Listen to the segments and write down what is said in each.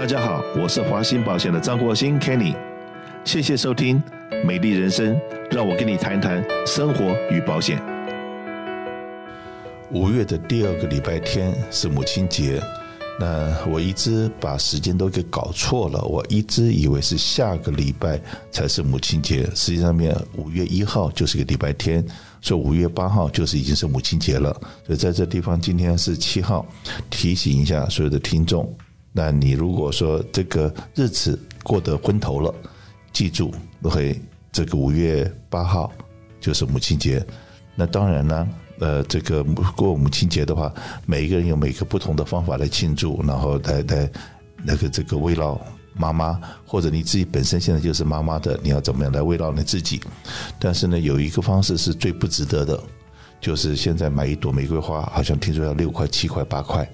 大家好，我是华兴保险的张国兴 Kenny，谢谢收听《美丽人生》，让我跟你谈谈生活与保险。五月的第二个礼拜天是母亲节，那我一直把时间都给搞错了，我一直以为是下个礼拜才是母亲节，实际上面五月一号就是个礼拜天，所以五月八号就是已经是母亲节了。所以在这地方今天是七号，提醒一下所有的听众，那你如果说这个日子过得昏头了，记住会这个五月八号就是母亲节，那当然呢。呃，这个过母亲节的话，每一个人有每个不同的方法来庆祝，然后来来那个这个慰劳妈妈，或者你自己本身现在就是妈妈的，你要怎么样来慰劳你自己？但是呢，有一个方式是最不值得的，就是现在买一朵玫瑰花，好像听说要六块、七块、八块。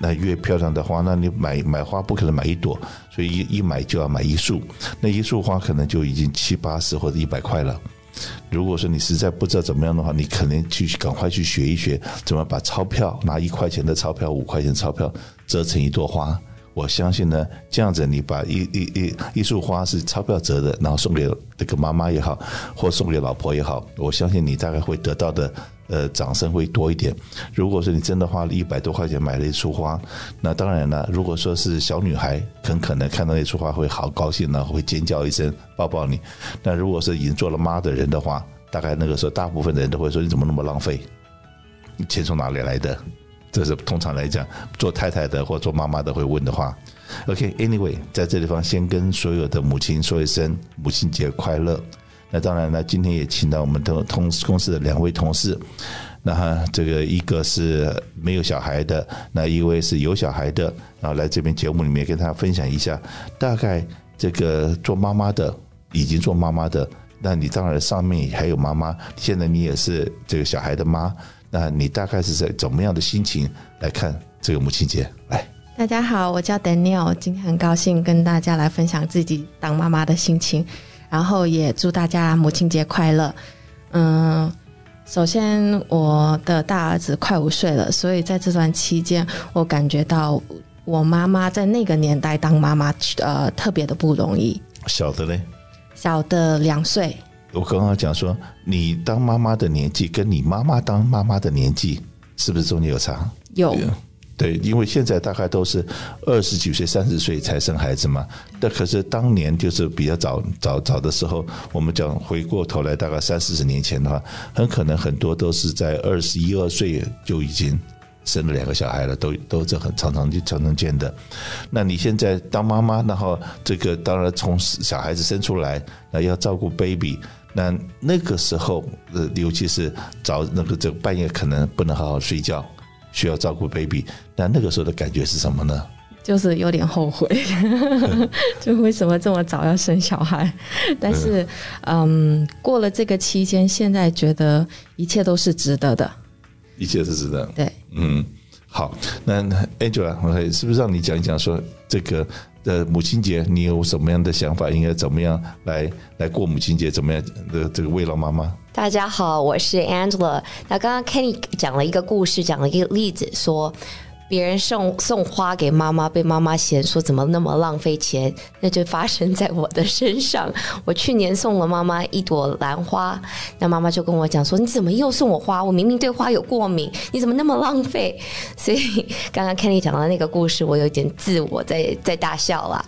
那越漂亮的花，那你买买花不可能买一朵，所以一一买就要买一束，那一束花可能就已经七八十或者一百块了。如果说你实在不知道怎么样的话，你可能去赶快去学一学，怎么把钞票拿一块钱的钞票、五块钱钞票折成一朵花。我相信呢，这样子你把一一一一束花是钞票折的，然后送给那个妈妈也好，或送给老婆也好，我相信你大概会得到的。呃，掌声会多一点。如果说你真的花了一百多块钱买了一束花，那当然了。如果说是小女孩，很可能看到那束花会好高兴呢，会尖叫一声，抱抱你。那如果是已经做了妈的人的话，大概那个时候大部分的人都会说：“你怎么那么浪费？钱从哪里来的？”这是通常来讲，做太太的或做妈妈的会问的话。OK，Anyway，在这地方先跟所有的母亲说一声母亲节快乐。那当然了，今天也请到我们同同公司的两位同事，那，这个一个是没有小孩的，那一位是有小孩的，然后来这边节目里面跟大家分享一下，大概这个做妈妈的，已经做妈妈的，那你当然上面还有妈妈，现在你也是这个小孩的妈，那你大概是在怎么样的心情来看这个母亲节？来，大家好，我叫 Daniel，今天很高兴跟大家来分享自己当妈妈的心情。然后也祝大家母亲节快乐。嗯，首先我的大儿子快五岁了，所以在这段期间，我感觉到我妈妈在那个年代当妈妈，呃，特别的不容易。小的嘞？小的两岁。我刚刚讲说，你当妈妈的年纪跟你妈妈当妈妈的年纪，是不是中间有差？有。对，因为现在大概都是二十几岁、三十岁才生孩子嘛。那可是当年就是比较早、早早的时候，我们讲回过头来，大概三四十年前的话，很可能很多都是在二十一二岁就已经生了两个小孩了，都都是很常常就常常见的。那你现在当妈妈，然后这个当然从小孩子生出来，那要照顾 baby，那那个时候呃，尤其是早那个这半夜可能不能好好睡觉。需要照顾 baby，那那个时候的感觉是什么呢？就是有点后悔，就为什么这么早要生小孩？但是，嗯，过了这个期间，现在觉得一切都是值得的，一切是值得。对，嗯，好，那 Angela，是不是让你讲一讲说这个？的母亲节，你有什么样的想法？应该怎么样来来过母亲节？怎么样的这个慰劳妈妈？大家好，我是 Angela。那刚刚 Kenny 讲了一个故事，讲了一个例子，说。别人送送花给妈妈，被妈妈嫌说怎么那么浪费钱，那就发生在我的身上。我去年送了妈妈一朵兰花，那妈妈就跟我讲说：“你怎么又送我花？我明明对花有过敏，你怎么那么浪费？”所以刚刚 Kenny 讲的那个故事，我有点自我在在大笑啦。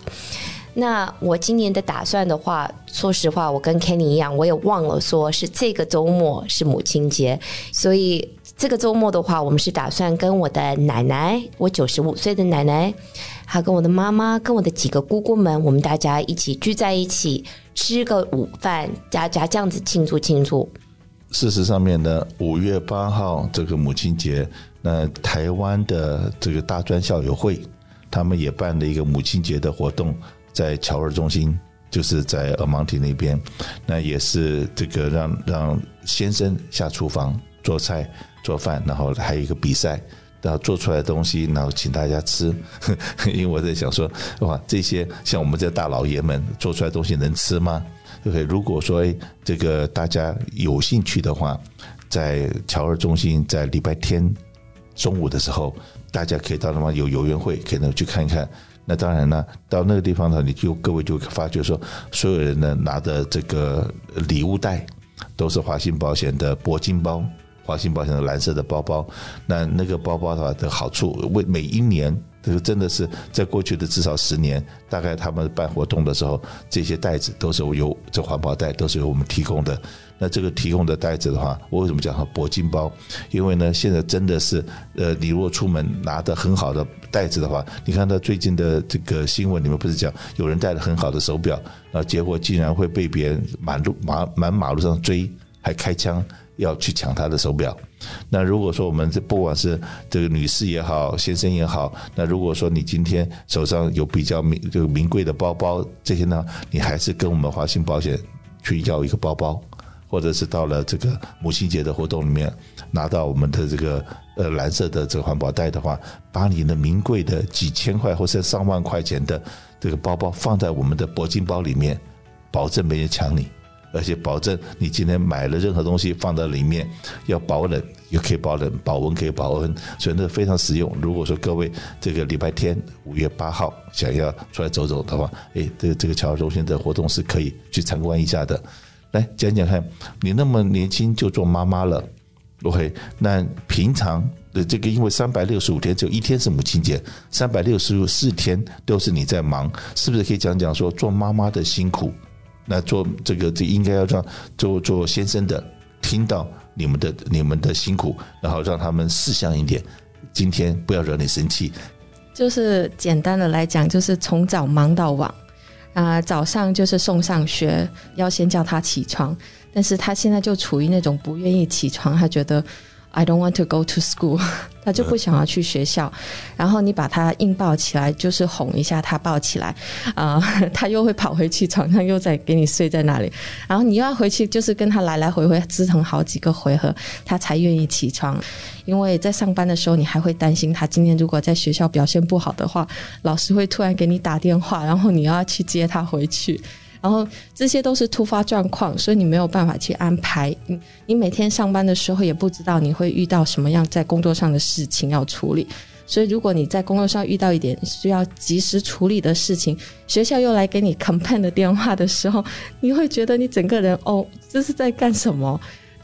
那我今年的打算的话，说实话，我跟 Kenny 一样，我也忘了说是这个周末是母亲节，所以。这个周末的话，我们是打算跟我的奶奶，我九十五岁的奶奶，还有跟我的妈妈，跟我的几个姑姑们，我们大家一起聚在一起吃个午饭，大家这样子庆祝庆祝。事实上面呢，五月八号这个母亲节，那台湾的这个大专校友会，他们也办了一个母亲节的活动，在侨儿中心，就是在尔芒提那边，那也是这个让让先生下厨房做菜。做饭，然后还有一个比赛，然后做出来的东西，然后请大家吃。因为我在想说，哇，这些像我们这大老爷们做出来东西能吃吗？对不对？如果说这个大家有兴趣的话，在侨儿中心，在礼拜天中午的时候，大家可以到那方有游园会，可以呢去看一看。那当然呢，到那个地方呢，你就各位就发觉说，所有人呢拿的这个礼物袋都是华信保险的铂金包，华信保险的蓝色的包包。那那个包包的话的好处，为每一年。这个真的是在过去的至少十年，大概他们办活动的时候，这些袋子都是由这环保袋都是由我们提供的。那这个提供的袋子的话，我为什么讲它铂金包？因为呢，现在真的是，呃，你如果出门拿的很好的袋子的话，你看到最近的这个新闻，里面不是讲有人戴了很好的手表，啊，结果竟然会被别人满路马满马路上追，还开枪要去抢他的手表。那如果说我们这不管是这个女士也好，先生也好，那如果说你今天手上有比较名这个名贵的包包这些呢，你还是跟我们华信保险去要一个包包，或者是到了这个母亲节的活动里面拿到我们的这个呃蓝色的这个环保袋的话，把你的名贵的几千块或者上万块钱的这个包包放在我们的铂金包里面，保证没人抢你。而且保证你今天买了任何东西放在里面要保冷，又可以保冷，保温可以保温，所以那非常实用。如果说各位这个礼拜天五月八号想要出来走走的话，哎，这个这个侨中心的活动是可以去参观一下的。来讲讲看，你那么年轻就做妈妈了，OK？那平常的这个因为三百六十五天只有一天是母亲节，三百六十四天都是你在忙，是不是可以讲讲说做妈妈的辛苦？那做这个，这应该要让做做先生的听到你们的你们的辛苦，然后让他们识相一点，今天不要惹你生气。就是简单的来讲，就是从早忙到晚啊，早上就是送上学，要先叫他起床，但是他现在就处于那种不愿意起床，他觉得。I don't want to go to school，他就不想要去学校。然后你把他硬抱起来，就是哄一下他，抱起来，啊，他又会跑回去床上，又再给你睡在那里。然后你又要回去，就是跟他来来回回折腾好几个回合，他才愿意起床。因为在上班的时候，你还会担心他今天如果在学校表现不好的话，老师会突然给你打电话，然后你要去接他回去。然后这些都是突发状况，所以你没有办法去安排。你你每天上班的时候也不知道你会遇到什么样在工作上的事情要处理，所以如果你在工作上遇到一点需要及时处理的事情，学校又来给你 complain 的电话的时候，你会觉得你整个人哦，这是在干什么？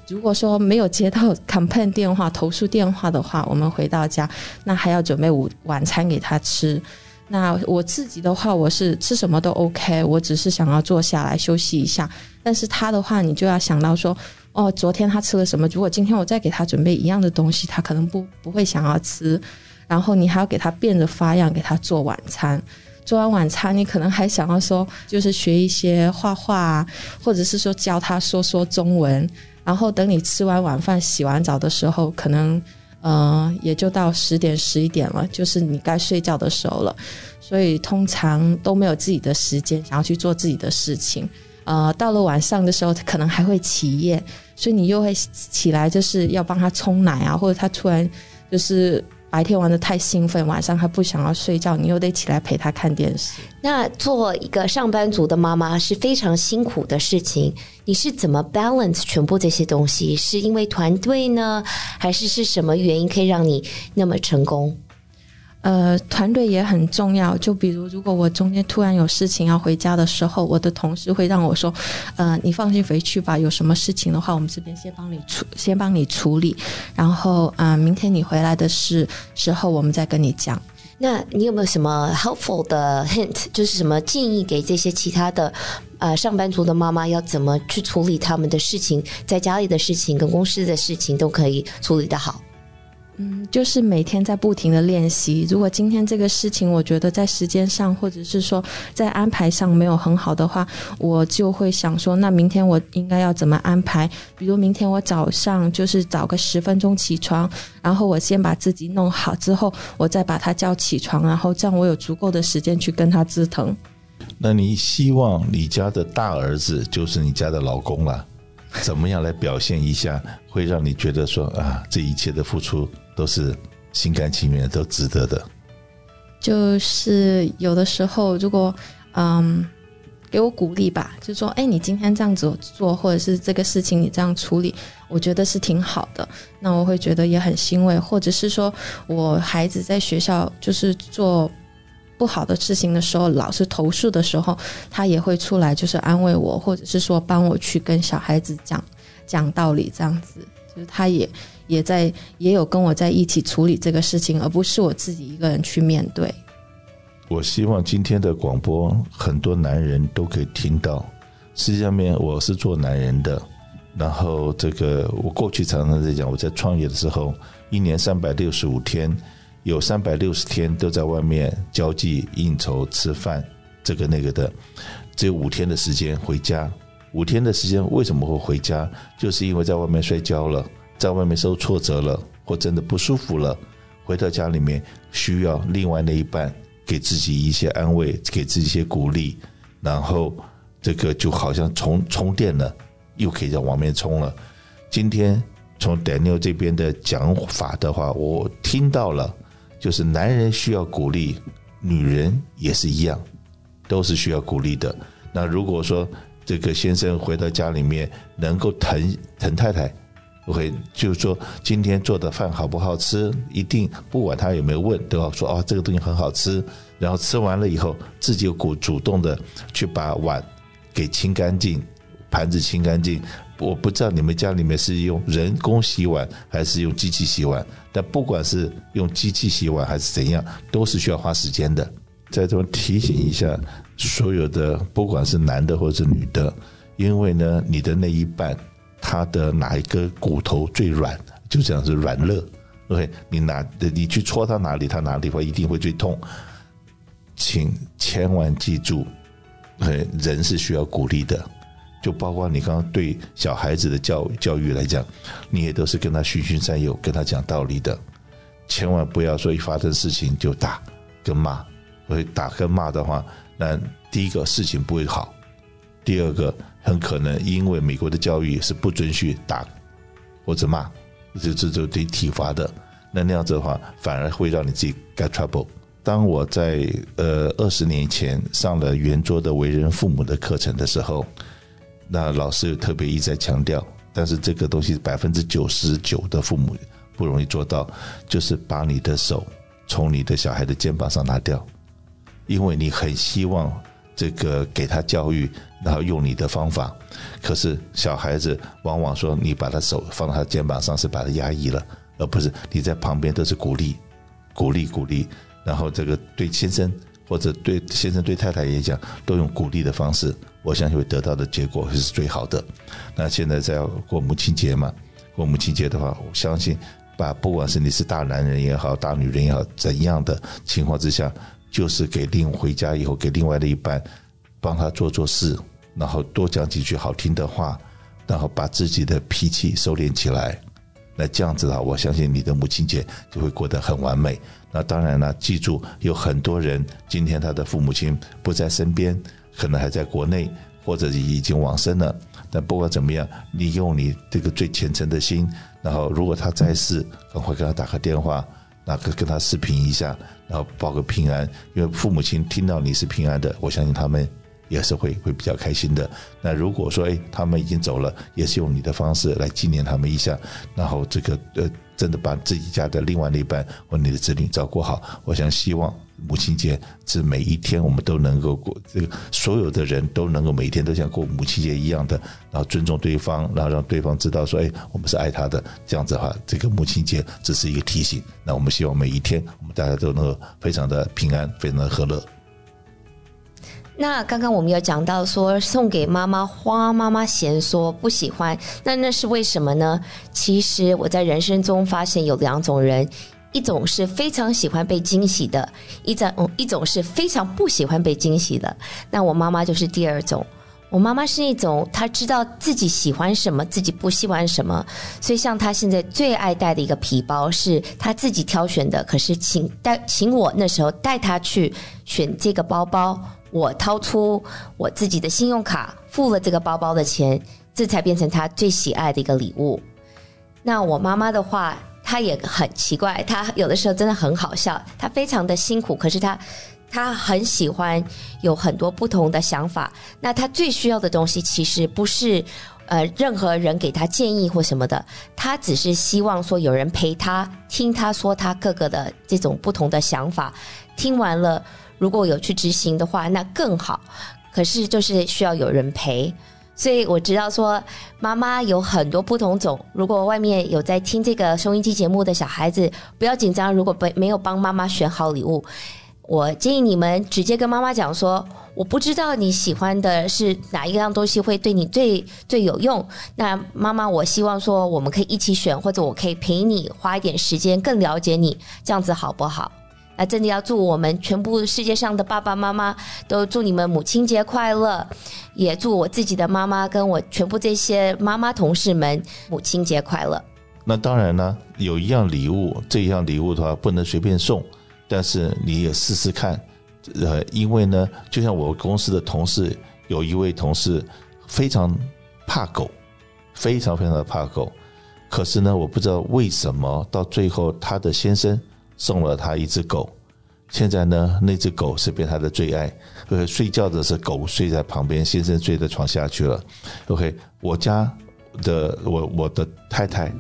如果说没有接到 complain 电话、投诉电话的话，我们回到家那还要准备午晚餐给他吃。那我自己的话，我是吃什么都 OK，我只是想要坐下来休息一下。但是他的话，你就要想到说，哦，昨天他吃了什么？如果今天我再给他准备一样的东西，他可能不不会想要吃。然后你还要给他变着花样给他做晚餐。做完晚餐，你可能还想要说，就是学一些画画，或者是说教他说说中文。然后等你吃完晚饭、洗完澡的时候，可能。嗯，也就到十点十一点了，就是你该睡觉的时候了，所以通常都没有自己的时间想要去做自己的事情。呃，到了晚上的时候，可能还会起夜，所以你又会起来，就是要帮他冲奶啊，或者他突然就是。白天玩的太兴奋，晚上还不想要睡觉，你又得起来陪他看电视。那做一个上班族的妈妈是非常辛苦的事情，你是怎么 balance 全部这些东西？是因为团队呢，还是是什么原因可以让你那么成功？呃，团队也很重要。就比如，如果我中间突然有事情要回家的时候，我的同事会让我说：“呃，你放心回去吧。有什么事情的话，我们这边先帮你处，先帮你处理。然后，嗯，明天你回来的事时候，我们再跟你讲。那你有没有什么 helpful 的 hint，就是什么建议给这些其他的呃上班族的妈妈，要怎么去处理他们的事情，在家里的事情跟公司的事情都可以处理的好？”嗯，就是每天在不停的练习。如果今天这个事情，我觉得在时间上或者是说在安排上没有很好的话，我就会想说，那明天我应该要怎么安排？比如明天我早上就是早个十分钟起床，然后我先把自己弄好之后，我再把他叫起床，然后这样我有足够的时间去跟他折腾。那你希望你家的大儿子就是你家的老公了？怎么样来表现一下，会让你觉得说啊，这一切的付出？都是心甘情愿，都值得的。就是有的时候，如果嗯，给我鼓励吧，就说：“哎，你今天这样子做，或者是这个事情你这样处理，我觉得是挺好的。”那我会觉得也很欣慰，或者是说我孩子在学校就是做不好的事情的时候，老师投诉的时候，他也会出来就是安慰我，或者是说帮我去跟小孩子讲讲道理，这样子，就是他也也在也有跟我在一起处理这个事情，而不是我自己一个人去面对。我希望今天的广播很多男人都可以听到。实际上面我是做男人的，然后这个我过去常常在讲，我在创业的时候，一年三百六十五天，有三百六十天都在外面交际应酬吃饭，这个那个的，只有五天的时间回家。五天的时间为什么会回家？就是因为在外面摔跤了，在外面受挫折了，或真的不舒服了，回到家里面需要另外那一半。给自己一些安慰，给自己一些鼓励，然后这个就好像充充电了，又可以在往面冲了。今天从 Daniel 这边的讲法的话，我听到了，就是男人需要鼓励，女人也是一样，都是需要鼓励的。那如果说这个先生回到家里面能够疼疼太太。，OK，就是说，今天做的饭好不好吃？一定不管他有没有问，都要说哦，这个东西很好吃。然后吃完了以后，自己主主动的去把碗给清干净，盘子清干净。我不知道你们家里面是用人工洗碗还是用机器洗碗，但不管是用机器洗碗还是怎样，都是需要花时间的。在这边提醒一下所有的，不管是男的或者是女的，因为呢，你的那一半。他的哪一个骨头最软，就这样子软肋。OK，你哪你去戳他哪里，他哪里会一定会最痛。请千万记住，人是需要鼓励的，就包括你刚刚对小孩子的教教育来讲，你也都是跟他循循善诱，跟他讲道理的。千万不要说一发生事情就打跟骂，会打跟骂的话，那第一个事情不会好，第二个。很可能因为美国的教育是不准许打或者骂，这这就得体罚的。那那样子的话，反而会让你自己 get trouble。当我在呃二十年前上了圆桌的为人父母的课程的时候，那老师特别一再强调，但是这个东西百分之九十九的父母不容易做到，就是把你的手从你的小孩的肩膀上拿掉，因为你很希望。这个给他教育，然后用你的方法，可是小孩子往往说你把他手放到他肩膀上是把他压抑了，而不是你在旁边都是鼓励，鼓励鼓励，然后这个对先生或者对先生对太太也讲，都用鼓励的方式，我相信会得到的结果会是最好的。那现在在过母亲节嘛，过母亲节的话，我相信把不管是你是大男人也好，大女人也好，怎样的情况之下。就是给另回家以后给另外的一半帮他做做事，然后多讲几句好听的话，然后把自己的脾气收敛起来。那这样子的话，我相信你的母亲节就会过得很完美。那当然了，记住有很多人今天他的父母亲不在身边，可能还在国内或者已经往生了。但不管怎么样，你用你这个最虔诚的心，然后如果他在世，赶快给他打个电话。那跟跟他视频一下，然后报个平安，因为父母亲听到你是平安的，我相信他们也是会会比较开心的。那如果说哎，他们已经走了，也是用你的方式来纪念他们一下，然后这个呃，真的把自己家的另外一半或你的子女照顾好，我想希望。母亲节是每一天我们都能够过，这个所有的人都能够每天都像过母亲节一样的，然后尊重对方，然后让对方知道说，哎，我们是爱他的。这样子的话，这个母亲节只是一个提醒。那我们希望每一天我们大家都能够非常的平安，非常的和乐。那刚刚我们有讲到说送给妈妈花，妈妈嫌说不喜欢，那那是为什么呢？其实我在人生中发现有两种人。一种是非常喜欢被惊喜的，一种一种是非常不喜欢被惊喜的。那我妈妈就是第二种。我妈妈是那种她知道自己喜欢什么，自己不喜欢什么。所以像她现在最爱带的一个皮包是她自己挑选的，可是请带请我那时候带她去选这个包包，我掏出我自己的信用卡付了这个包包的钱，这才变成他最喜爱的一个礼物。那我妈妈的话。她也很奇怪，她有的时候真的很好笑。她非常的辛苦，可是她，她很喜欢有很多不同的想法。那她最需要的东西，其实不是呃任何人给他建议或什么的，他只是希望说有人陪他听他说他各个的这种不同的想法。听完了，如果有去执行的话，那更好。可是就是需要有人陪。所以我知道说，妈妈有很多不同种。如果外面有在听这个收音机节目的小孩子，不要紧张。如果没没有帮妈妈选好礼物，我建议你们直接跟妈妈讲说：“我不知道你喜欢的是哪一样东西会对你最最有用。”那妈妈，我希望说我们可以一起选，或者我可以陪你花一点时间，更了解你，这样子好不好？那真的要祝我们全部世界上的爸爸妈妈都祝你们母亲节快乐，也祝我自己的妈妈跟我全部这些妈妈同事们母亲节快乐。那当然呢，有一样礼物，这一样礼物的话不能随便送，但是你也试试看。呃，因为呢，就像我公司的同事，有一位同事非常怕狗，非常非常的怕狗，可是呢，我不知道为什么到最后他的先生。送了他一只狗，现在呢，那只狗是变他的最爱。呃，睡觉的是狗睡在旁边，先生睡在床下去了。OK，我家的我我的太太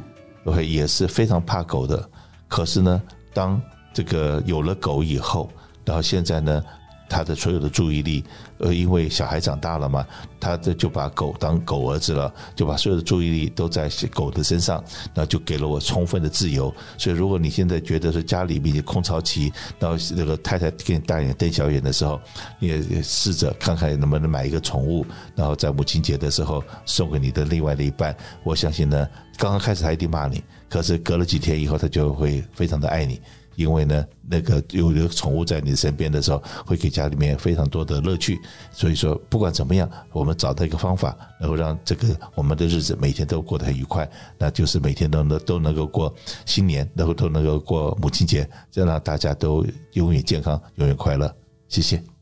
，OK 也是非常怕狗的。可是呢，当这个有了狗以后，然后现在呢。他的所有的注意力，呃，因为小孩长大了嘛，他的就把狗当狗儿子了，就把所有的注意力都在狗的身上，那就给了我充分的自由。所以，如果你现在觉得说家里面空巢期，然后那个太太给你大眼瞪小眼的时候，你也试着看看能不能买一个宠物，然后在母亲节的时候送给你的另外的一半。我相信呢，刚刚开始他一定骂你，可是隔了几天以后，他就会非常的爱你。因为呢，那个有有宠物在你身边的时候，会给家里面非常多的乐趣。所以说，不管怎么样，我们找到一个方法，能够让这个我们的日子每天都过得很愉快，那就是每天都能都能够过新年，然后都能够过母亲节，这样让大家都永远健康，永远快乐。谢谢。